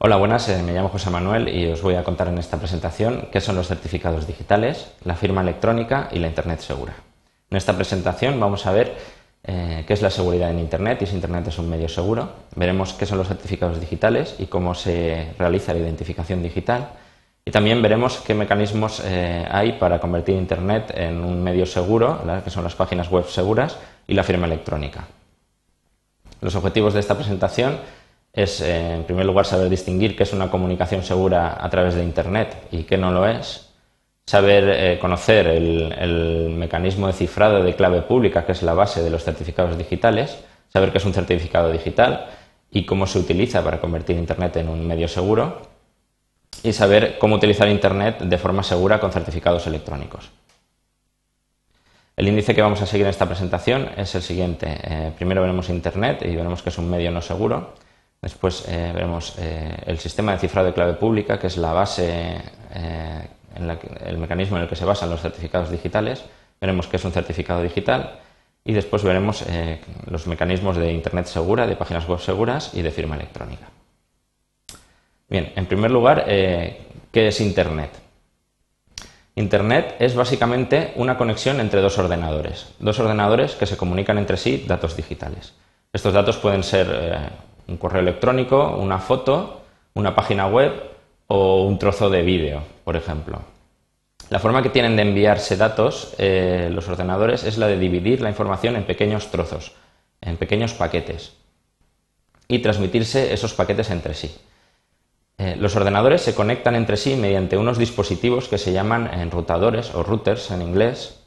Hola, buenas, eh, me llamo José Manuel y os voy a contar en esta presentación qué son los certificados digitales, la firma electrónica y la Internet segura. En esta presentación vamos a ver eh, qué es la seguridad en Internet y si Internet es un medio seguro. Veremos qué son los certificados digitales y cómo se realiza la identificación digital. Y también veremos qué mecanismos eh, hay para convertir Internet en un medio seguro, que son las páginas web seguras, y la firma electrónica. Los objetivos de esta presentación es, eh, en primer lugar, saber distinguir qué es una comunicación segura a través de Internet y qué no lo es, saber eh, conocer el, mecanismo de cifrado de clave pública, que es la base de los certificados digitales, saber qué es un certificado digital y cómo se utiliza para convertir Internet en un medio seguro, y saber cómo utilizar Internet de forma segura con certificados electrónicos. El índice que vamos a seguir en esta presentación es el siguiente. Eh, primero veremos Internet y veremos que es un medio no seguro. Después eh, veremos eh, el sistema de cifrado de clave pública, que es la base, el mecanismo en el que se basan los certificados digitales. Veremos qué es un certificado digital. Y después veremos los mecanismos de Internet segura, de páginas web seguras y de firma electrónica. Bien, en primer lugar, ¿qué es Internet? Internet es básicamente una conexión entre dos ordenadores, dos ordenadores que se comunican entre sí datos digitales. Estos datos pueden ser eh, un correo electrónico, una foto, una página web o un trozo de vídeo, por ejemplo. La forma que tienen de enviarse datos eh, los ordenadores es la de dividir la información en pequeños trozos, en pequeños paquetes, y transmitirse esos paquetes entre sí. Eh, los ordenadores se conectan entre sí mediante unos dispositivos que se llaman enrutadores o routers en inglés,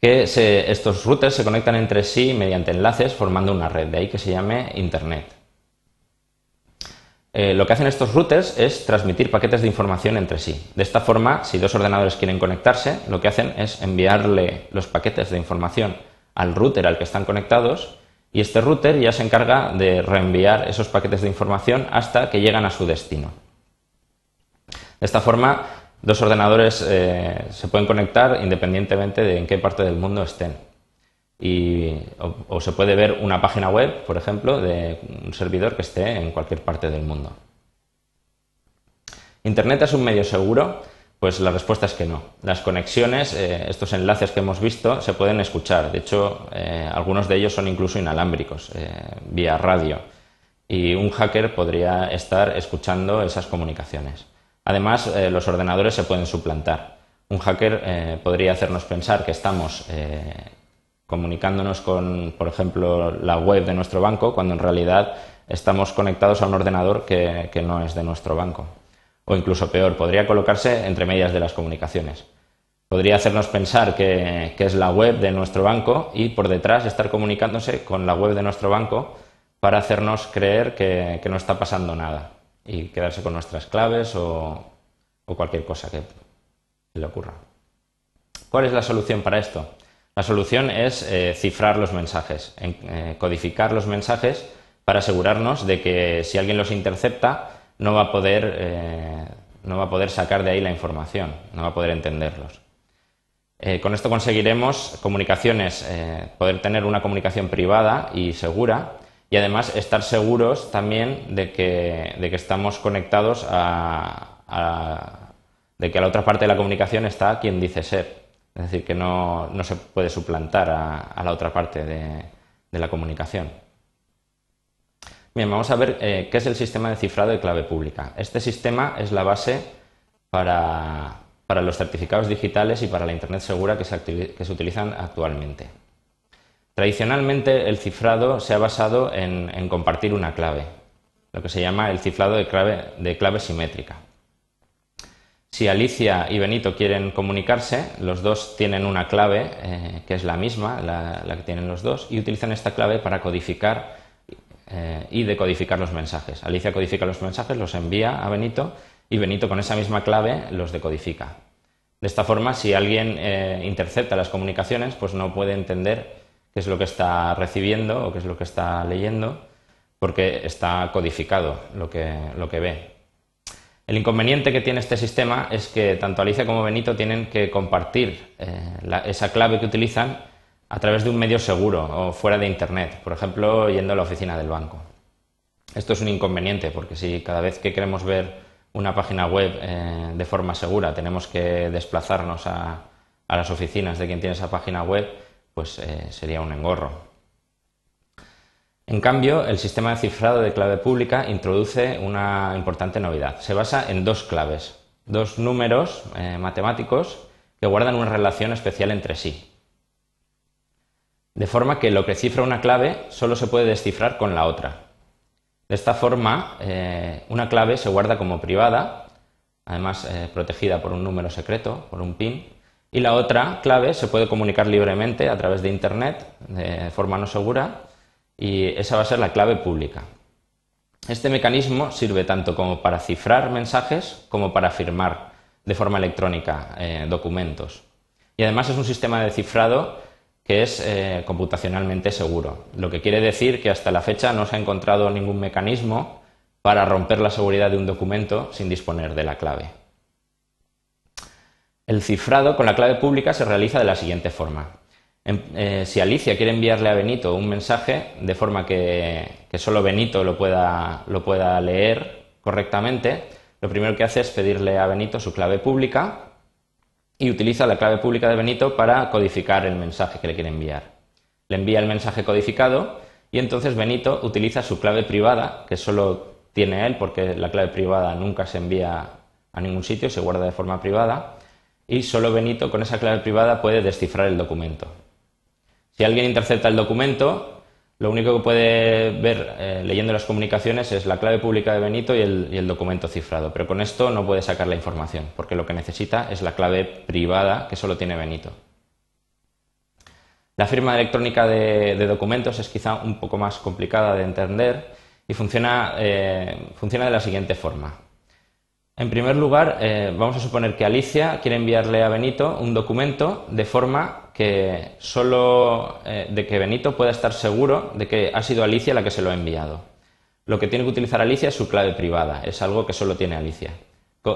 que estos routers se conectan entre sí mediante enlaces formando una red, de ahí que se llame Internet. Eh, lo que hacen estos routers es transmitir paquetes de información entre sí. De esta forma, si dos ordenadores quieren conectarse, lo que hacen es enviarle los paquetes de información al router al que están conectados y este router ya se encarga de reenviar esos paquetes de información hasta que llegan a su destino. De esta forma, dos ordenadores eh, se pueden conectar independientemente de en qué parte del mundo estén. o, se puede ver una página web, por ejemplo, de un servidor que esté en cualquier parte del mundo. Internet es un medio seguro pues la respuesta es que no. Las conexiones, eh, estos enlaces que hemos visto, se pueden escuchar. De hecho, eh, algunos de ellos son incluso inalámbricos, vía radio. Y un hacker podría estar escuchando esas comunicaciones. Además, los ordenadores se pueden suplantar. Un hacker podría hacernos pensar que estamos comunicándonos con, por ejemplo, la web de nuestro banco, cuando en realidad estamos conectados a un ordenador que no es de nuestro banco o incluso peor, podría colocarse entre medias de las comunicaciones. Podría hacernos pensar que, es la web de nuestro banco y por detrás estar comunicándose con la web de nuestro banco para hacernos creer que, no está pasando nada y quedarse con nuestras claves o, cualquier cosa que le ocurra. ¿Cuál es la solución para esto? La solución es eh, cifrar los mensajes, eh, codificar los mensajes para asegurarnos de que si alguien los intercepta, no va a poder, eh, no va a poder sacar de ahí la información, no va a poder entenderlos. Con esto conseguiremos comunicaciones, poder tener una comunicación privada y segura y además estar seguros también de que, de que estamos conectados a, de que la otra parte de la comunicación está quien dice ser. Es decir, que no, se puede suplantar a, la otra parte de la comunicación. Bien, vamos a ver eh, qué es el sistema de cifrado de clave pública. Este sistema es la base para, los certificados digitales y para la Internet segura que se, utilizan actualmente. Tradicionalmente el cifrado se ha basado en, compartir una clave, lo que se llama el cifrado de clave, simétrica. Si Alicia y Benito quieren comunicarse, los dos tienen una clave eh, que es la misma, la, que tienen los dos, y utilizan esta clave para codificar eh, y decodificar los mensajes. Alicia codifica los mensajes, los envía a Benito y Benito con esa misma clave los decodifica. De esta forma, si alguien eh, intercepta las comunicaciones, pues no puede entender qué es lo que está recibiendo o qué es lo que está leyendo, porque está codificado lo que, lo que ve. El inconveniente que tiene este sistema es que tanto Alicia como Benito tienen que compartir eh, esa clave que utilizan a través de un medio seguro o fuera de Internet, por ejemplo, yendo a la oficina del banco. Esto es un inconveniente porque si cada vez que queremos ver una página web eh, de forma segura tenemos que desplazarnos a, las oficinas de quien tiene esa página web, pues eh, sería un engorro. En cambio, el sistema de cifrado de clave pública introduce una importante novedad. Se basa en dos claves, dos números eh, matemáticos que guardan una relación especial entre sí. De forma que lo que cifra una clave solo se puede descifrar con la otra. De esta forma, eh, una clave se guarda como privada, además protegida por un número secreto, por un PIN, y la otra clave se puede comunicar libremente a través de Internet de forma no segura y esa va a ser la clave pública. Este mecanismo sirve tanto como para cifrar mensajes como para firmar de forma electrónica eh, documentos. Y además es un sistema de cifrado que es eh, computacionalmente seguro, lo que quiere decir que hasta la fecha no se ha encontrado ningún mecanismo para romper la seguridad de un documento sin disponer de la clave. El cifrado con la clave pública se realiza de la siguiente forma. Eh, si Alicia quiere enviarle a Benito un mensaje de forma que, que solo Benito lo pueda, lo pueda leer correctamente, lo primero que hace es pedirle a Benito su clave pública y utiliza la clave pública de Benito para codificar el mensaje que le quiere enviar. Le envía el mensaje codificado y entonces Benito utiliza su clave privada, que solo tiene él porque la clave privada nunca se envía a ningún sitio, se guarda de forma privada, y solo Benito con esa clave privada puede descifrar el documento. Si alguien intercepta el documento, lo único que puede ver eh, leyendo las comunicaciones es la clave pública de Benito y el, documento cifrado, pero con esto no puede sacar la información, porque lo que necesita es la clave privada que solo tiene Benito. La firma electrónica de, documentos es quizá un poco más complicada de entender y funciona, eh, funciona de la siguiente forma. En primer lugar, eh, vamos a suponer que Alicia quiere enviarle a Benito un documento de forma que solo eh, de que Benito pueda estar seguro de que ha sido Alicia la que se lo ha enviado. Lo que tiene que utilizar Alicia es su clave privada, es algo que solo tiene Alicia.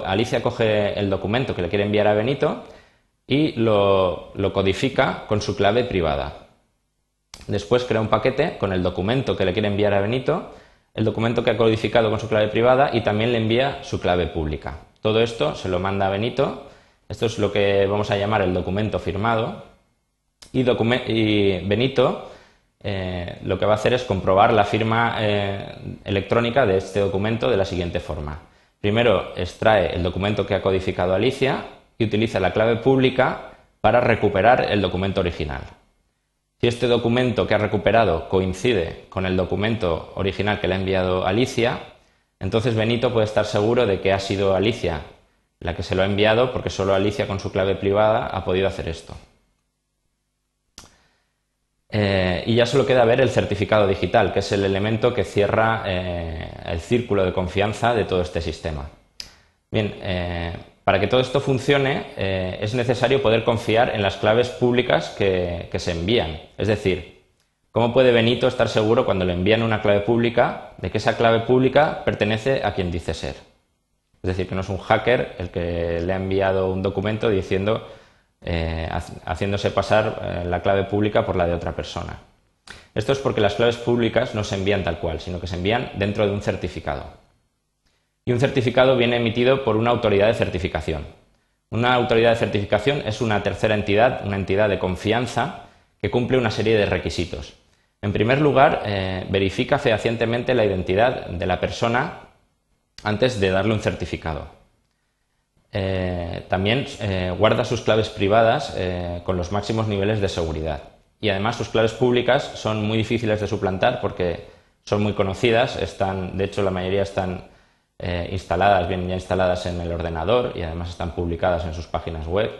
Alicia coge el documento que le quiere enviar a Benito y lo, lo codifica con su clave privada. Después crea un paquete con el documento que le quiere enviar a Benito el documento que ha codificado con su clave privada y también le envía su clave pública. Todo esto se lo manda a Benito. Esto es lo que vamos a llamar el documento firmado. Y, Benito eh, lo que va a hacer es comprobar la firma eh, electrónica de este documento de la siguiente forma. Primero extrae el documento que ha codificado Alicia y utiliza la clave pública para recuperar el documento original. Si este documento que ha recuperado coincide con el documento original que le ha enviado Alicia, entonces Benito puede estar seguro de que ha sido Alicia la que se lo ha enviado porque solo Alicia con su clave privada ha podido hacer esto. Eh, y ya solo queda ver el certificado digital, que es el elemento que cierra eh, el círculo de confianza de todo este sistema. Bien, eh, para que todo esto funcione eh, es necesario poder confiar en las claves públicas que, se envían. Es decir, ¿cómo puede Benito estar seguro cuando le envían una clave pública de que esa clave pública pertenece a quien dice ser? Es decir, que no es un hacker el que le ha enviado un documento diciendo, eh, haciéndose pasar eh, la clave pública por la de otra persona. Esto es porque las claves públicas no se envían tal cual, sino que se envían dentro de un certificado y un certificado viene emitido por una autoridad de certificación. Una autoridad de certificación es una tercera entidad, una entidad de confianza que cumple una serie de requisitos. En primer lugar, eh, verifica fehacientemente la identidad de la persona antes de darle un certificado. Eh, también eh, guarda sus claves privadas con los máximos niveles de seguridad. Y además sus claves públicas son muy difíciles de suplantar porque son muy conocidas, están, de hecho la mayoría están eh, instaladas, vienen ya instaladas en el ordenador y además están publicadas en sus páginas web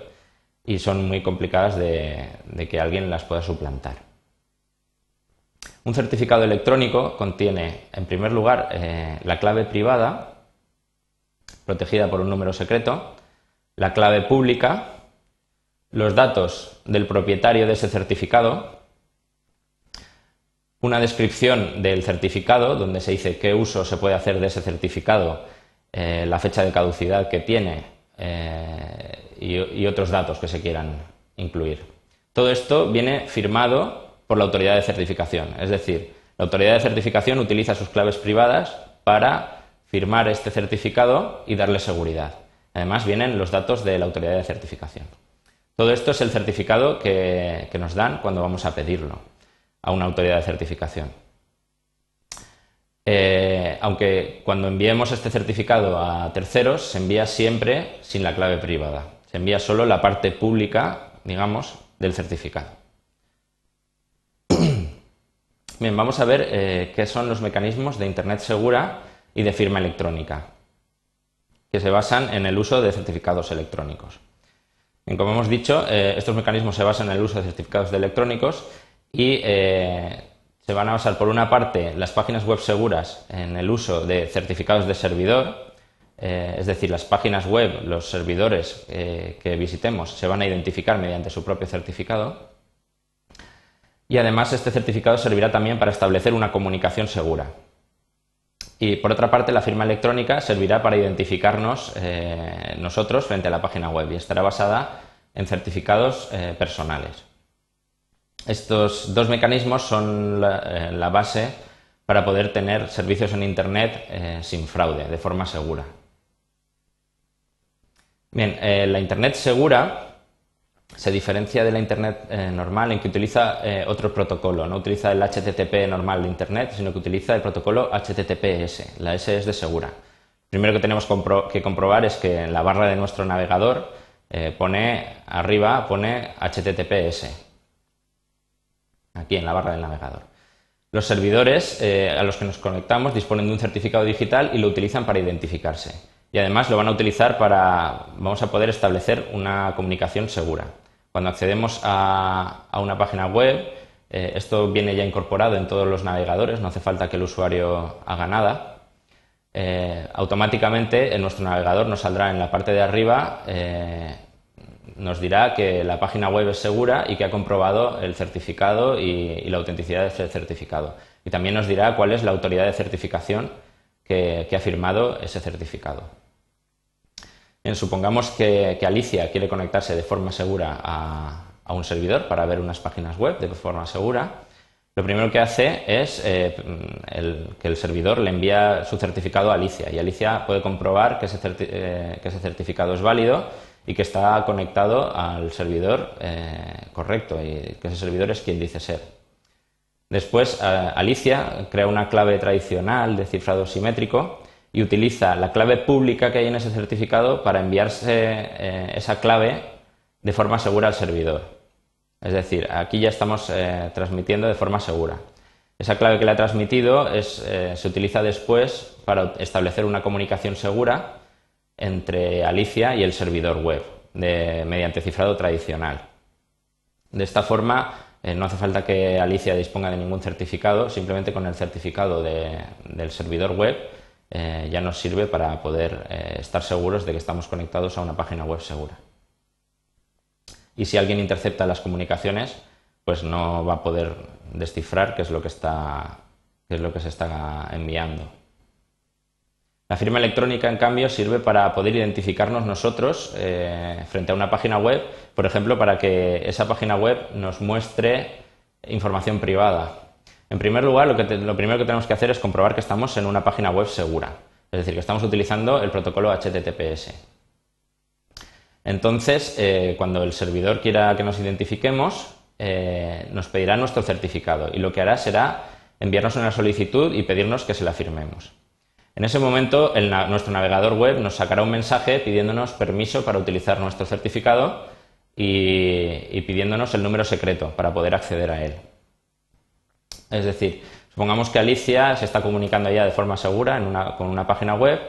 y son muy complicadas de, que alguien las pueda suplantar. Un certificado electrónico contiene, en primer lugar, eh, la clave privada, protegida por un número secreto, la clave pública, los datos del propietario de ese certificado, una descripción del certificado donde se dice qué uso se puede hacer de ese certificado, eh, la fecha de caducidad que tiene eh, y, otros datos que se quieran incluir. Todo esto viene firmado por la autoridad de certificación, es decir, La autoridad de certificación utiliza sus claves privadas para firmar este certificado y darle seguridad. Además, vienen los datos de la autoridad de certificación. Todo esto es el certificado que, nos dan cuando vamos a pedirlo a una autoridad de certificación. Eh, aunque cuando enviemos este certificado a terceros, se envía siempre sin la clave privada. Se envía solo la parte pública, digamos, del certificado. Bien, vamos a ver eh, qué son los mecanismos de Internet segura y de firma electrónica, que se basan en el uso de certificados electrónicos. como hemos dicho, eh, estos mecanismos se basan en el uso de certificados electrónicos y eh, se van a basar, por una parte, las páginas web seguras en el uso de certificados de servidor, es decir, las páginas web, los servidores que visitemos se van a identificar mediante su propio certificado. Y además este certificado servirá también para establecer una comunicación segura. Y por otra parte, la firma electrónica servirá para identificarnos eh, nosotros frente a la página web y estará basada en certificados eh, personales. Estos dos mecanismos son la, eh, base para poder tener servicios en Internet sin fraude, de forma segura. Bien, la Internet segura se diferencia de la Internet eh, normal en que utiliza eh, otro protocolo, no utiliza el HTTP normal de Internet, sino que utiliza el protocolo HTTPS. La S es de segura. Primero que tenemos que comprobar es que en la barra de nuestro navegador eh, pone arriba pone HTTPS. Aquí en la barra del navegador. Los servidores a los que nos conectamos disponen de un certificado digital y lo utilizan para identificarse. Y además lo van a utilizar para, vamos a poder establecer una comunicación segura. Cuando accedemos a, una página web, eh, esto viene ya incorporado en todos los navegadores, no hace falta que el usuario haga nada. Eh, automáticamente en nuestro navegador nos saldrá en la parte de arriba, eh, nos dirá que la página web es segura y que ha comprobado el certificado y, la autenticidad de ese certificado. Y también nos dirá cuál es la autoridad de certificación que ha firmado ese certificado supongamos que, Alicia quiere conectarse de forma segura a, un servidor para ver unas páginas web de forma segura. Lo primero que hace es eh, que el servidor le envía su certificado a Alicia y Alicia puede comprobar que ese, eh, certificado es válido y que está conectado al servidor eh, correcto y que ese servidor es quien dice ser. Después, Alicia crea una clave tradicional de cifrado simétrico y utiliza la clave pública que hay en ese certificado para enviarse eh, esa clave de forma segura al servidor. Es decir, aquí ya estamos eh, transmitiendo de forma segura. Esa clave que le ha transmitido eh, se utiliza después para establecer una comunicación segura entre Alicia y el servidor web mediante cifrado tradicional. De esta forma, no hace falta que Alicia disponga de ningún certificado, simplemente con el certificado del servidor web eh, ya nos sirve para poder eh, estar seguros de que estamos conectados a una página web segura. Y si alguien intercepta las comunicaciones, pues no va a poder descifrar qué es lo que, está, qué es lo que se está enviando. La firma electrónica, en cambio, sirve para poder identificarnos nosotros eh, frente a una página web, por ejemplo, para que esa página web nos muestre información privada, en primer lugar, lo, primero que tenemos que hacer es comprobar que estamos en una página web segura, es decir, que estamos utilizando el protocolo HTTPS. Entonces, eh, cuando el servidor quiera que nos identifiquemos, eh, nos pedirá nuestro certificado y lo que hará será enviarnos una solicitud y pedirnos que se la firmemos. En ese momento, nuestro navegador web nos sacará un mensaje pidiéndonos permiso para utilizar nuestro certificado y pidiéndonos el número secreto para poder acceder a él. Es decir, supongamos que Alicia se está comunicando ya de forma segura con una página web,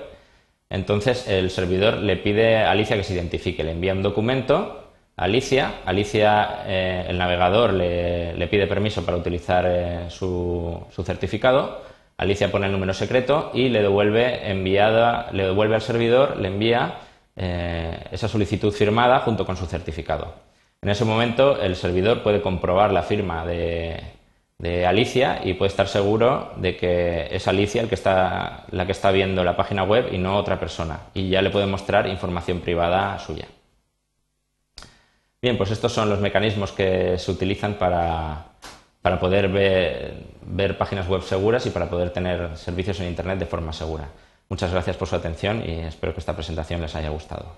entonces el servidor le pide a Alicia que se identifique, le envía un documento Alicia, Alicia, eh, el navegador le, pide permiso para utilizar eh, su, certificado, Alicia pone el número secreto y le devuelve enviada, le devuelve al servidor, le envía eh, esa solicitud firmada junto con su certificado. En ese momento el servidor puede comprobar la firma de, Alicia y puede estar seguro de que es Alicia la que está viendo la página web y no otra persona. Y ya le puede mostrar información privada suya. Bien, pues estos son los mecanismos que se utilizan para, para poder ver, páginas web seguras y para poder tener servicios en Internet de forma segura. Muchas gracias por su atención y espero que esta presentación les haya gustado.